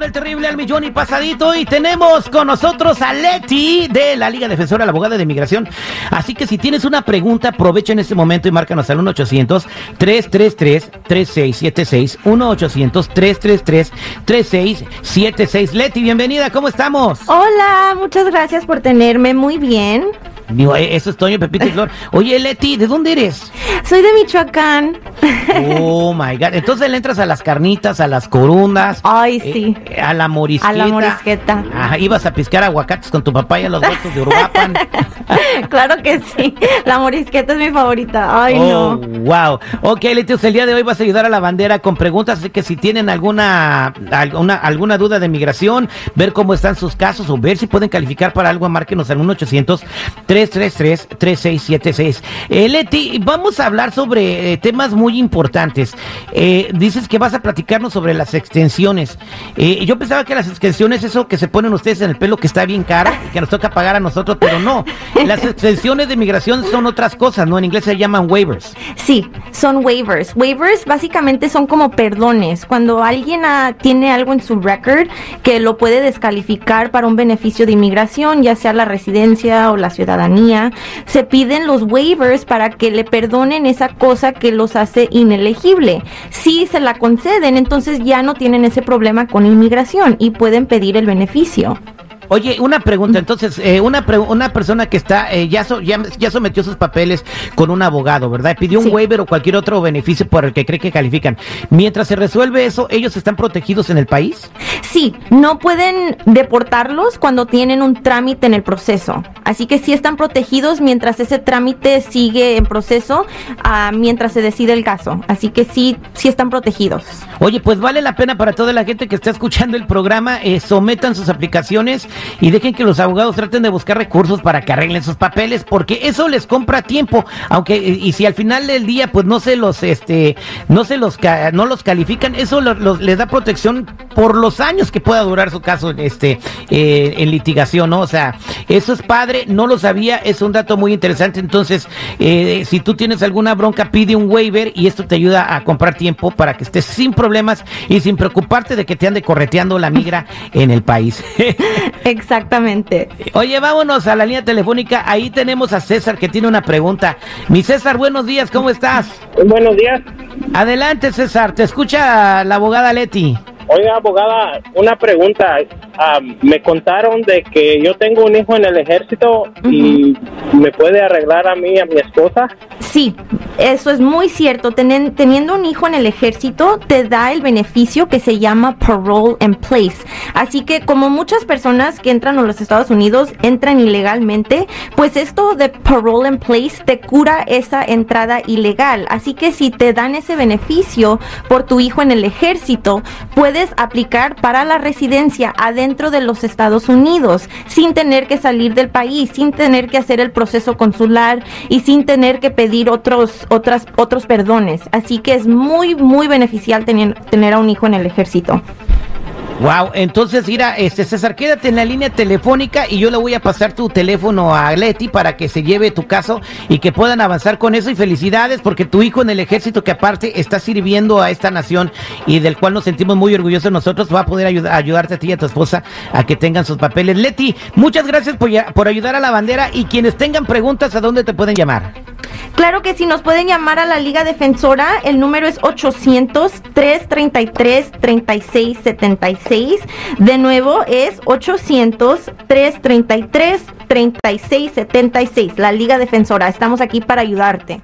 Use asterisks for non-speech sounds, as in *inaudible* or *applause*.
con el terrible al millón y pasadito y tenemos con nosotros a Leti de la Liga Defensora, la abogada de inmigración. Así que si tienes una pregunta, aprovecha en este momento y márcanos al 1-800-333-3676. 1-800-333-3676. Leti, bienvenida, ¿cómo estamos? Hola, muchas gracias por tenerme muy bien. Digo, eh, eso es Toño, Pepito y Flor. Oye, Leti, ¿de dónde eres? Soy de Michoacán. Oh my God. Entonces le entras a las carnitas, a las corundas. Ay, sí. eh, a la morisqueta. A la morisqueta. Ajá, ibas a piscar aguacates con tu papá y a los huertos de Uruapan. *laughs* claro que sí. La morisqueta es mi favorita. Ay, oh, no. wow. Ok, Leti, el día de hoy vas a ayudar a la bandera con preguntas, así que si tienen alguna, alguna, alguna duda de migración, ver cómo están sus casos o ver si pueden calificar para algo, márquenos al 1-800-333-3676. Eh, Leti, vamos a hablar sobre eh, temas muy importantes. Eh, dices que vas a platicarnos sobre las extensiones. Eh, yo pensaba que las extensiones, eso que se ponen ustedes en el pelo, que está bien cara, y que nos toca pagar a nosotros, pero no. Las extensiones de migración son otras cosas, ¿no? En inglés se llaman waivers. Sí, son waivers. Waivers básicamente son como perdones. Cuando alguien ah, tiene algo en su record que lo puede descalificar para un beneficio de inmigración, ya sea la residencia o la ciudadanía, se piden los waivers para que le perdonen esa cosa que los hace inelegible. Si se la conceden, entonces ya no tienen ese problema con inmigración y pueden pedir el beneficio. Oye, una pregunta, entonces, eh, una, pre- una persona que está, eh, ya, so- ya, ya sometió sus papeles con un abogado, ¿verdad? Pidió un Sí. waiver o cualquier otro beneficio por el que cree que califican. Mientras se resuelve eso, ¿ellos están protegidos en el país? Sí, no pueden deportarlos cuando tienen un trámite en el proceso. Así que sí están protegidos mientras ese trámite sigue en proceso, ah, mientras se decide el caso. Así que sí, sí están protegidos. Oye, pues vale la pena para toda la gente que está escuchando el programa, eh, sometan sus aplicaciones y dejen que los abogados traten de buscar recursos para que arreglen sus papeles, porque eso les compra tiempo, aunque eh, y si al final del día pues no se los este no se los no los califican, eso les da protección por los años que pueda durar su caso este eh, en litigación, ¿no? O sea, eso es padre, no lo sabía, es un dato muy interesante, entonces eh, si tú tienes alguna bronca pide un waiver y esto te ayuda a comprar tiempo para que estés sin problemas y sin preocuparte de que te ande correteando la migra en el país. *laughs* Exactamente. Oye, vámonos a la línea telefónica. Ahí tenemos a César que tiene una pregunta. Mi César, buenos días, ¿cómo estás? Buenos días. Adelante, César. Te escucha la abogada Leti. Oiga, abogada, una pregunta. Ah, me contaron de que yo tengo un hijo en el ejército y me puede arreglar a mí, a mi esposa. Sí, eso es muy cierto. Teniendo un hijo en el ejército te da el beneficio que se llama parole in place. Así que como muchas personas que entran a los Estados Unidos entran ilegalmente, pues esto de parole in place te cura esa entrada ilegal. Así que si te dan ese beneficio por tu hijo en el ejército, puedes aplicar para la residencia adentro de los Estados Unidos sin tener que salir del país, sin tener que hacer el proceso consular y sin tener que pedir otros otras otros perdones. Así que es muy muy beneficial tener, tener a un hijo en el ejército. Wow, entonces mira, este César, quédate en la línea telefónica y yo le voy a pasar tu teléfono a Leti para que se lleve tu caso y que puedan avanzar con eso y felicidades porque tu hijo en el ejército que aparte está sirviendo a esta nación y del cual nos sentimos muy orgullosos nosotros va a poder ayudar, ayudarte a ti y a tu esposa a que tengan sus papeles. Leti, muchas gracias por, por ayudar a la bandera y quienes tengan preguntas, ¿a dónde te pueden llamar? Claro que sí, nos pueden llamar a la Liga Defensora. El número es 800-333-3676. De nuevo es 800-333-3676. La Liga Defensora. Estamos aquí para ayudarte.